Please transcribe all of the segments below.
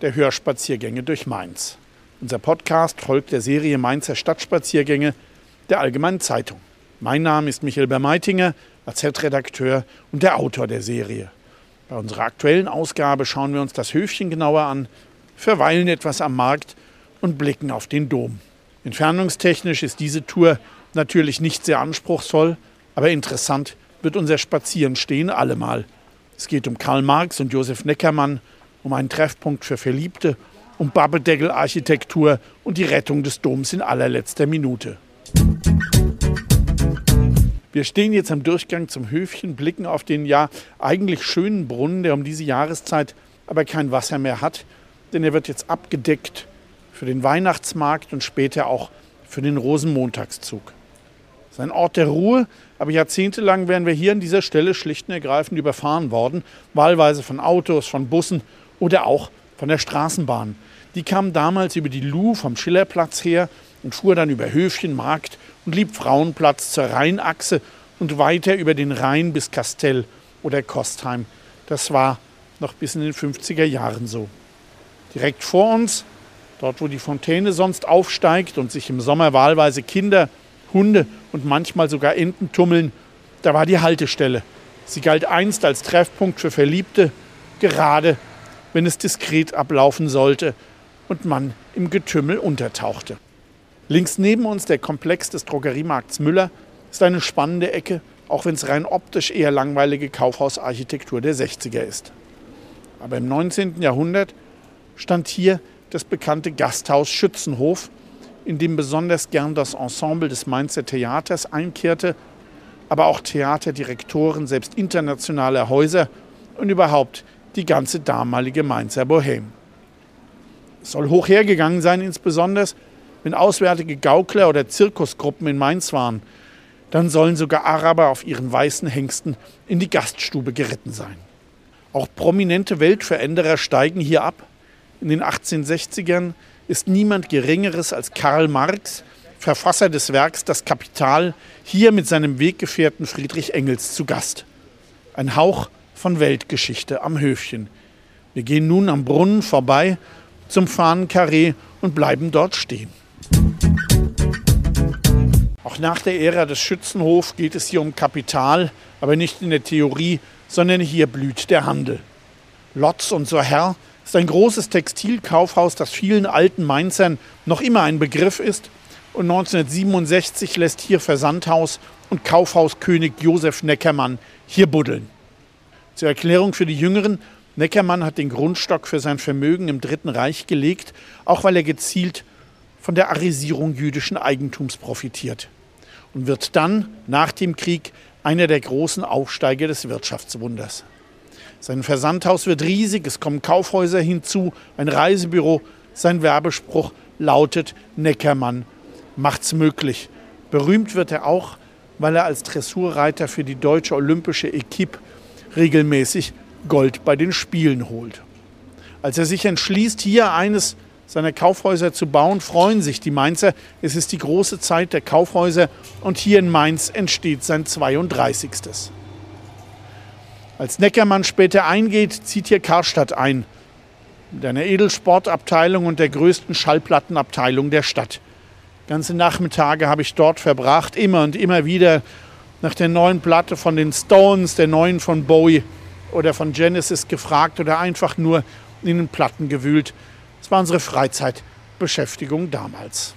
der Hörspaziergänge durch Mainz. Unser Podcast folgt der Serie Mainzer Stadtspaziergänge der Allgemeinen Zeitung. Mein Name ist Michael Bermeitinger, als Headredakteur und der Autor der Serie. Bei unserer aktuellen Ausgabe schauen wir uns das Höfchen genauer an, verweilen etwas am Markt und blicken auf den Dom. Entfernungstechnisch ist diese Tour natürlich nicht sehr anspruchsvoll, aber interessant wird unser Spazierenstehen allemal. Es geht um Karl Marx und Josef Neckermann, um einen Treffpunkt für Verliebte, um Babbedeckel-Architektur und die Rettung des Doms in allerletzter Minute. Wir stehen jetzt am Durchgang zum Höfchen, blicken auf den ja eigentlich schönen Brunnen, der um diese Jahreszeit aber kein Wasser mehr hat, denn er wird jetzt abgedeckt für den Weihnachtsmarkt und später auch für den Rosenmontagszug. Es ist ein Ort der Ruhe, aber jahrzehntelang wären wir hier an dieser Stelle schlicht und ergreifend überfahren worden, wahlweise von Autos, von Bussen oder auch von der Straßenbahn. Die kam damals über die Luh vom Schillerplatz her und fuhr dann über Höfchen, Markt und Liebfrauenplatz zur Rheinachse und weiter über den Rhein bis Kastell oder Kostheim. Das war noch bis in den 50er Jahren so. Direkt vor uns, dort wo die Fontäne sonst aufsteigt und sich im Sommer wahlweise Kinder, Hunde und manchmal sogar Enten tummeln, da war die Haltestelle. Sie galt einst als Treffpunkt für Verliebte, gerade wenn es diskret ablaufen sollte und man im Getümmel untertauchte. Links neben uns der Komplex des Drogeriemarkts Müller ist eine spannende Ecke, auch wenn es rein optisch eher langweilige Kaufhausarchitektur der 60er ist. Aber im 19. Jahrhundert stand hier das bekannte Gasthaus Schützenhof, in dem besonders gern das Ensemble des Mainzer Theaters einkehrte, aber auch Theaterdirektoren selbst internationaler Häuser und überhaupt die ganze damalige Mainzer Bohème. Es soll hoch hergegangen sein, insbesondere wenn auswärtige Gaukler oder Zirkusgruppen in Mainz waren. Dann sollen sogar Araber auf ihren weißen Hengsten in die Gaststube geritten sein. Auch prominente Weltveränderer steigen hier ab. In den 1860ern ist niemand Geringeres als Karl Marx, Verfasser des Werks Das Kapital, hier mit seinem Weggefährten Friedrich Engels zu Gast. Ein Hauch von Weltgeschichte am Höfchen. Wir gehen nun am Brunnen vorbei zum Fahnenkarree und bleiben dort stehen. Auch nach der Ära des Schützenhofs geht es hier um Kapital, aber nicht in der Theorie, sondern hier blüht der Handel. Lotz und so Herr ist ein großes Textilkaufhaus, das vielen alten Mainzern noch immer ein Begriff ist. Und 1967 lässt hier Versandhaus und Kaufhauskönig Josef Neckermann hier buddeln. Zur Erklärung für die Jüngeren, Neckermann hat den Grundstock für sein Vermögen im Dritten Reich gelegt, auch weil er gezielt von der Arisierung jüdischen Eigentums profitiert und wird dann nach dem Krieg einer der großen Aufsteiger des Wirtschaftswunders. Sein Versandhaus wird riesig, es kommen Kaufhäuser hinzu, ein Reisebüro. Sein Werbespruch lautet Neckermann macht's möglich. Berühmt wird er auch, weil er als Dressurreiter für die deutsche olympische Equipe regelmäßig Gold bei den Spielen holt. Als er sich entschließt, hier eines seiner Kaufhäuser zu bauen, freuen sich die Mainzer. Es ist die große Zeit der Kaufhäuser und hier in Mainz entsteht sein 32. Als Neckermann später eingeht, zieht hier Karstadt ein, mit einer Edelsportabteilung und der größten Schallplattenabteilung der Stadt. Ganze Nachmittage habe ich dort verbracht, immer und immer wieder nach der neuen Platte von den Stones, der neuen von Bowie oder von Genesis gefragt oder einfach nur in den Platten gewühlt. Das war unsere Freizeitbeschäftigung damals.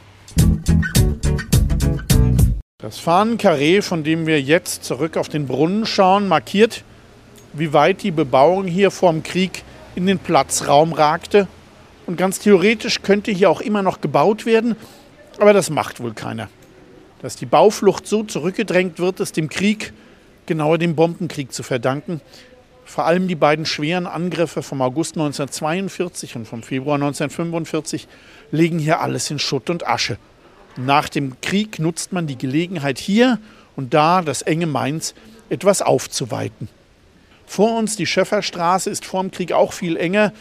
Das Fahnenkarree, von dem wir jetzt zurück auf den Brunnen schauen, markiert, wie weit die Bebauung hier vorm Krieg in den Platzraum ragte. Und ganz theoretisch könnte hier auch immer noch gebaut werden, aber das macht wohl keiner. Dass die Bauflucht so zurückgedrängt wird, ist dem Krieg, genauer dem Bombenkrieg zu verdanken. Vor allem die beiden schweren Angriffe vom August 1942 und vom Februar 1945 legen hier alles in Schutt und Asche. Nach dem Krieg nutzt man die Gelegenheit hier und da das enge Mainz etwas aufzuweiten. Vor uns die Schöfferstraße ist vor dem Krieg auch viel enger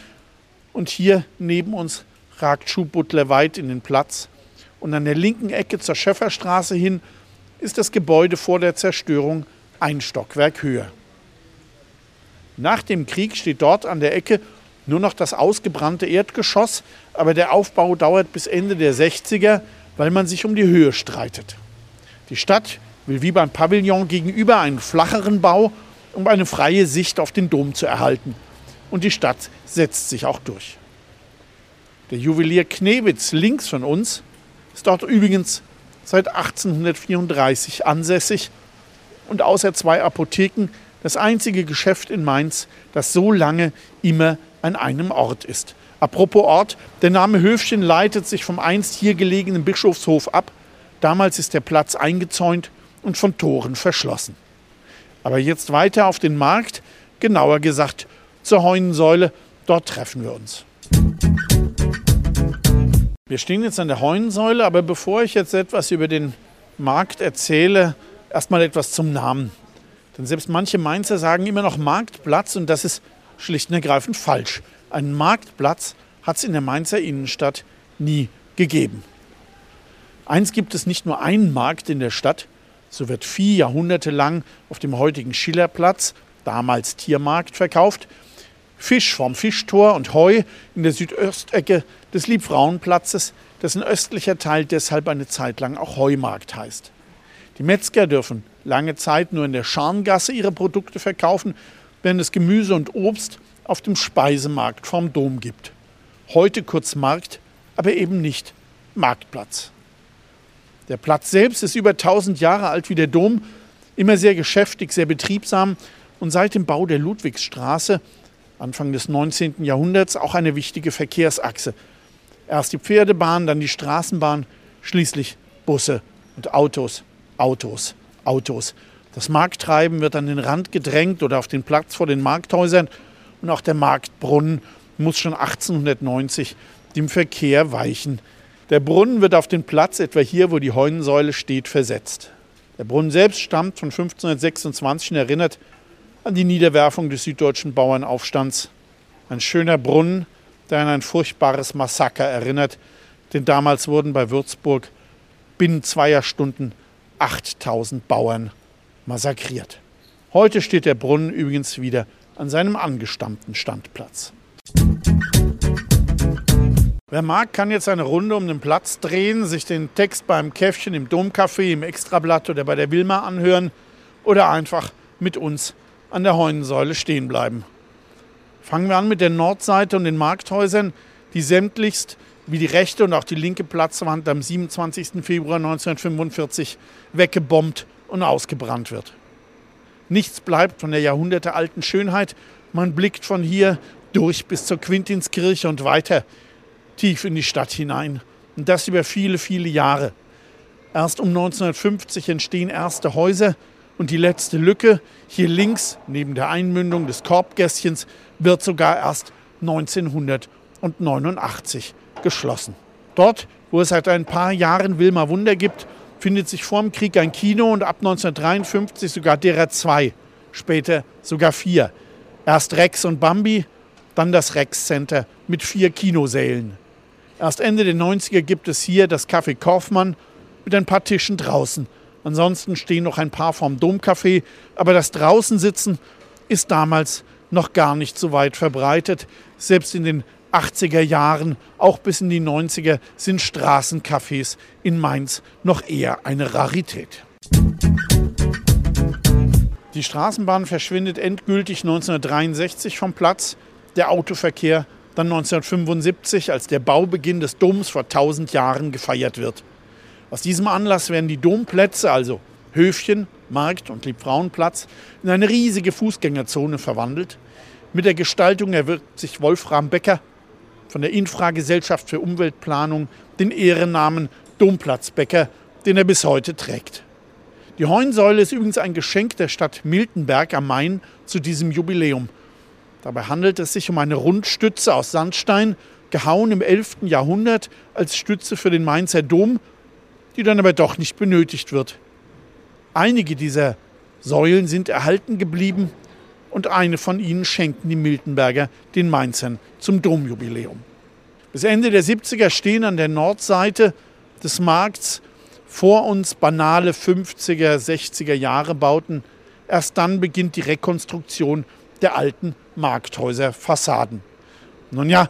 und hier neben uns ragt Schuhbutler weit in den Platz. Und an der linken Ecke zur Schöfferstraße hin ist das Gebäude vor der Zerstörung ein Stockwerk höher. Nach dem Krieg steht dort an der Ecke nur noch das ausgebrannte Erdgeschoss, aber der Aufbau dauert bis Ende der 60er weil man sich um die Höhe streitet. Die Stadt will wie beim Pavillon gegenüber einen flacheren Bau, um eine freie Sicht auf den Dom zu erhalten. Und die Stadt setzt sich auch durch. Der Juwelier Knewitz links von uns ist dort übrigens seit 1834 ansässig und außer zwei Apotheken das einzige Geschäft in Mainz, das so lange immer an einem Ort ist. Apropos Ort, der Name Höfchen leitet sich vom einst hier gelegenen Bischofshof ab. Damals ist der Platz eingezäunt und von Toren verschlossen. Aber jetzt weiter auf den Markt, genauer gesagt zur Heunensäule, dort treffen wir uns. Wir stehen jetzt an der Heunensäule, aber bevor ich jetzt etwas über den Markt erzähle, erstmal etwas zum Namen. Denn selbst manche Mainzer sagen immer noch Marktplatz und das ist schlicht und ergreifend falsch. Einen Marktplatz hat es in der Mainzer Innenstadt nie gegeben. Eins gibt es nicht nur einen Markt in der Stadt, so wird vier Jahrhunderte lang auf dem heutigen Schillerplatz, damals Tiermarkt, verkauft. Fisch vom Fischtor und Heu in der Südöstecke des Liebfrauenplatzes, dessen östlicher Teil deshalb eine Zeit lang auch Heumarkt heißt. Die Metzger dürfen lange Zeit nur in der Scharngasse ihre Produkte verkaufen, während es Gemüse und Obst auf dem Speisemarkt vorm Dom gibt. Heute kurz Markt, aber eben nicht Marktplatz. Der Platz selbst ist über 1000 Jahre alt wie der Dom, immer sehr geschäftig, sehr betriebsam und seit dem Bau der Ludwigsstraße Anfang des 19. Jahrhunderts auch eine wichtige Verkehrsachse. Erst die Pferdebahn, dann die Straßenbahn, schließlich Busse und Autos, Autos, Autos. Das Markttreiben wird an den Rand gedrängt oder auf den Platz vor den Markthäusern und auch der Marktbrunnen muss schon 1890 dem Verkehr weichen. Der Brunnen wird auf den Platz, etwa hier, wo die Heunensäule steht, versetzt. Der Brunnen selbst stammt von 1526 und erinnert an die Niederwerfung des süddeutschen Bauernaufstands. Ein schöner Brunnen, der an ein furchtbares Massaker erinnert, denn damals wurden bei Würzburg binnen zweier Stunden 8000 Bauern massakriert. Heute steht der Brunnen übrigens wieder an seinem angestammten Standplatz. Wer mag, kann jetzt eine Runde um den Platz drehen, sich den Text beim Käffchen im Domcafé, im Extrablatt oder bei der Wilma anhören oder einfach mit uns an der Heunensäule stehen bleiben. Fangen wir an mit der Nordseite und den Markthäusern, die sämtlichst wie die rechte und auch die linke Platzwand am 27. Februar 1945 weggebombt und ausgebrannt wird. Nichts bleibt von der jahrhundertealten Schönheit. Man blickt von hier durch bis zur Quintinskirche und weiter tief in die Stadt hinein. Und das über viele, viele Jahre. Erst um 1950 entstehen erste Häuser und die letzte Lücke, hier links neben der Einmündung des Korbgässchens, wird sogar erst 1989 geschlossen. Dort, wo es seit ein paar Jahren Wilma Wunder gibt, findet sich vor dem Krieg ein Kino und ab 1953 sogar derer zwei, später sogar vier. Erst Rex und Bambi, dann das Rex Center mit vier Kinosälen. Erst Ende der 90er gibt es hier das Café Kaufmann mit ein paar Tischen draußen. Ansonsten stehen noch ein paar vom Domcafé, aber das Draußensitzen ist damals noch gar nicht so weit verbreitet. Selbst in den 80er Jahren, auch bis in die 90er, sind Straßencafés in Mainz noch eher eine Rarität. Die Straßenbahn verschwindet endgültig 1963 vom Platz. Der Autoverkehr dann 1975, als der Baubeginn des Doms vor 1000 Jahren gefeiert wird. Aus diesem Anlass werden die Domplätze, also Höfchen, Markt und Liebfrauenplatz, in eine riesige Fußgängerzone verwandelt. Mit der Gestaltung erwirkt sich Wolfram Becker von der Infragesellschaft für Umweltplanung den Ehrennamen Domplatz Becker, den er bis heute trägt. Die Heunsäule ist übrigens ein Geschenk der Stadt Miltenberg am Main zu diesem Jubiläum. Dabei handelt es sich um eine Rundstütze aus Sandstein, gehauen im 11. Jahrhundert als Stütze für den Mainzer Dom, die dann aber doch nicht benötigt wird. Einige dieser Säulen sind erhalten geblieben und eine von ihnen schenkten die Miltenberger den Mainzern zum Domjubiläum. Bis Ende der 70er stehen an der Nordseite des Markts vor uns banale 50er, 60er Jahre Bauten. Erst dann beginnt die Rekonstruktion der alten Markthäuser-Fassaden. Nun ja,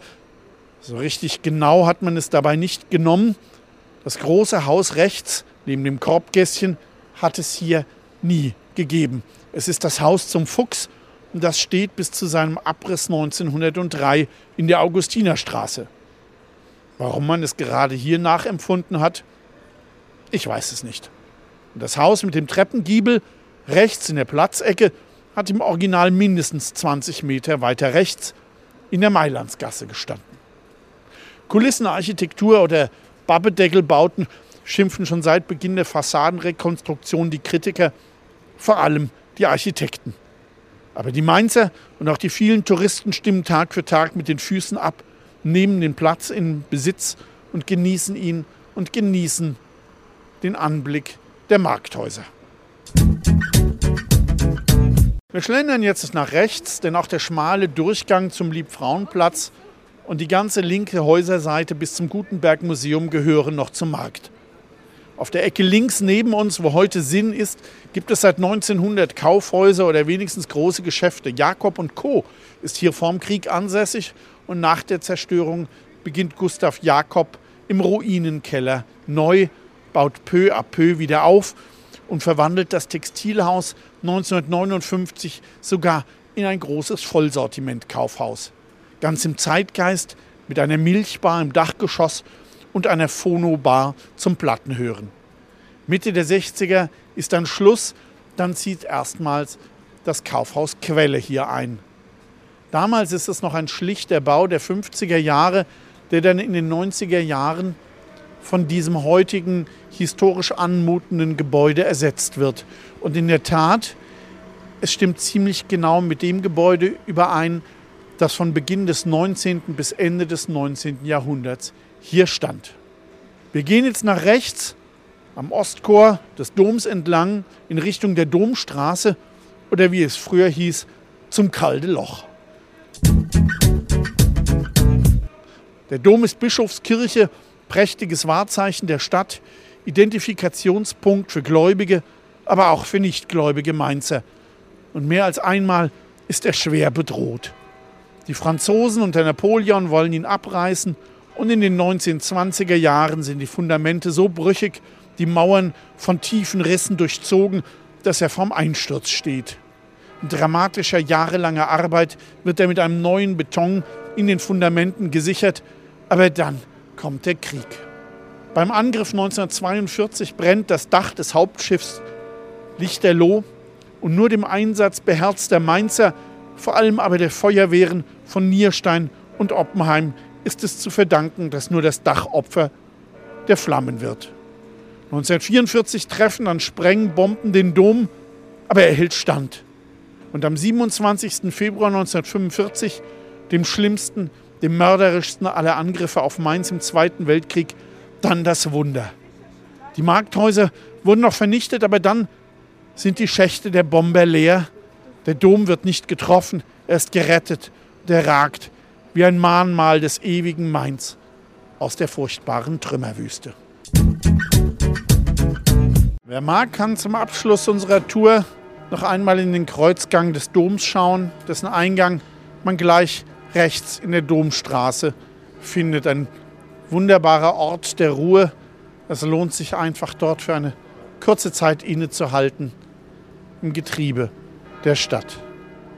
so richtig genau hat man es dabei nicht genommen. Das große Haus rechts neben dem Korbgässchen hat es hier nie gegeben. Es ist das Haus zum Fuchs und das steht bis zu seinem Abriss 1903 in der Augustinerstraße. Warum man es gerade hier nachempfunden hat, ich weiß es nicht. Und das Haus mit dem Treppengiebel rechts in der Platzecke hat im Original mindestens 20 Meter weiter rechts in der Mailandsgasse gestanden. Kulissenarchitektur oder Babbedeckelbauten schimpfen schon seit Beginn der Fassadenrekonstruktion die Kritiker, vor allem die Architekten. Aber die Mainzer und auch die vielen Touristen stimmen Tag für Tag mit den Füßen ab, nehmen den Platz in Besitz und genießen ihn und genießen den Anblick der Markthäuser. Wir schlendern jetzt nach rechts, denn auch der schmale Durchgang zum Liebfrauenplatz und die ganze linke Häuserseite bis zum Gutenberg Museum gehören noch zum Markt. Auf der Ecke links neben uns, wo heute Sinn ist, gibt es seit 1900 Kaufhäuser oder wenigstens große Geschäfte. Jakob und Co. ist hier vorm Krieg ansässig und nach der Zerstörung beginnt Gustav Jakob im Ruinenkeller neu baut peu à peu wieder auf und verwandelt das Textilhaus 1959 sogar in ein großes Vollsortiment-Kaufhaus. Ganz im Zeitgeist mit einer Milchbar im Dachgeschoss und einer Phonobar zum Plattenhören. Mitte der 60er ist dann Schluss, dann zieht erstmals das Kaufhaus Quelle hier ein. Damals ist es noch ein schlichter Bau der 50er Jahre, der dann in den 90er Jahren von diesem heutigen historisch anmutenden Gebäude ersetzt wird. Und in der Tat, es stimmt ziemlich genau mit dem Gebäude überein, das von Beginn des 19. bis Ende des 19. Jahrhunderts hier stand. Wir gehen jetzt nach rechts am Ostchor des Doms entlang in Richtung der Domstraße oder wie es früher hieß, zum Kalde Loch. Der Dom ist Bischofskirche prächtiges Wahrzeichen der Stadt, Identifikationspunkt für Gläubige, aber auch für nichtgläubige Mainzer. Und mehr als einmal ist er schwer bedroht. Die Franzosen unter Napoleon wollen ihn abreißen und in den 1920er Jahren sind die Fundamente so brüchig, die Mauern von tiefen Rissen durchzogen, dass er vorm Einsturz steht. In dramatischer jahrelanger Arbeit wird er mit einem neuen Beton in den Fundamenten gesichert, aber dann kommt der Krieg. Beim Angriff 1942 brennt das Dach des Hauptschiffs Lichterloh und nur dem Einsatz beherzter Mainzer, vor allem aber der Feuerwehren von Nierstein und Oppenheim, ist es zu verdanken, dass nur das Dach Opfer der Flammen wird. 1944 treffen dann Sprengbomben den Dom, aber er hält stand. Und am 27. Februar 1945, dem schlimmsten dem mörderischsten aller Angriffe auf Mainz im Zweiten Weltkrieg, dann das Wunder. Die Markthäuser wurden noch vernichtet, aber dann sind die Schächte der Bomber leer. Der Dom wird nicht getroffen, er ist gerettet, der ragt wie ein Mahnmal des ewigen Mainz aus der furchtbaren Trümmerwüste. Wer mag, kann zum Abschluss unserer Tour noch einmal in den Kreuzgang des Doms schauen, dessen Eingang man gleich rechts in der Domstraße findet. Ein wunderbarer Ort der Ruhe. Es lohnt sich einfach dort für eine kurze Zeit innezuhalten im Getriebe der Stadt.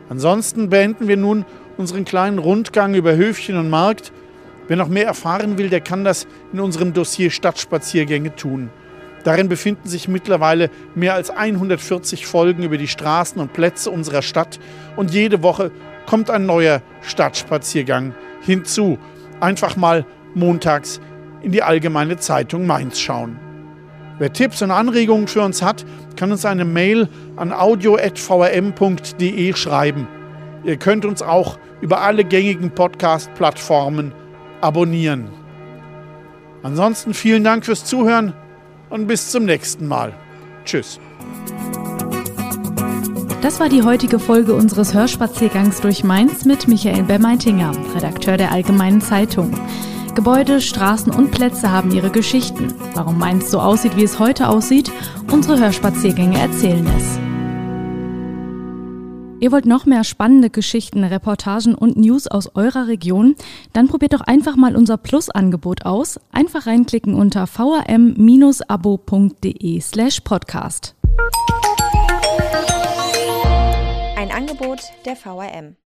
Ansonsten beenden wir nun unseren kleinen Rundgang über Höfchen und Markt. Wer noch mehr erfahren will, der kann das in unserem Dossier Stadtspaziergänge tun. Darin befinden sich mittlerweile mehr als 140 Folgen über die Straßen und Plätze unserer Stadt und jede Woche kommt ein neuer Stadtspaziergang hinzu. Einfach mal montags in die Allgemeine Zeitung Mainz schauen. Wer Tipps und Anregungen für uns hat, kann uns eine Mail an audio.vrm.de schreiben. Ihr könnt uns auch über alle gängigen Podcast-Plattformen abonnieren. Ansonsten vielen Dank fürs Zuhören und bis zum nächsten Mal. Tschüss. Das war die heutige Folge unseres Hörspaziergangs durch Mainz mit Michael Bermeitinger, Redakteur der Allgemeinen Zeitung. Gebäude, Straßen und Plätze haben ihre Geschichten. Warum Mainz so aussieht, wie es heute aussieht, unsere Hörspaziergänge erzählen es. Ihr wollt noch mehr spannende Geschichten, Reportagen und News aus eurer Region? Dann probiert doch einfach mal unser Plus-Angebot aus. Einfach reinklicken unter vrm-abo.de slash podcast. Ein Angebot der VRM.